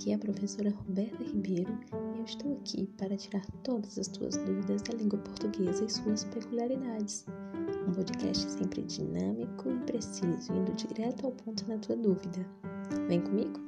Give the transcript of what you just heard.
Aqui é a professora Roberta Ribeiro e eu estou aqui para tirar todas as tuas dúvidas da língua portuguesa e suas peculiaridades. Um podcast sempre dinâmico e preciso, indo direto ao ponto na tua dúvida. Vem comigo?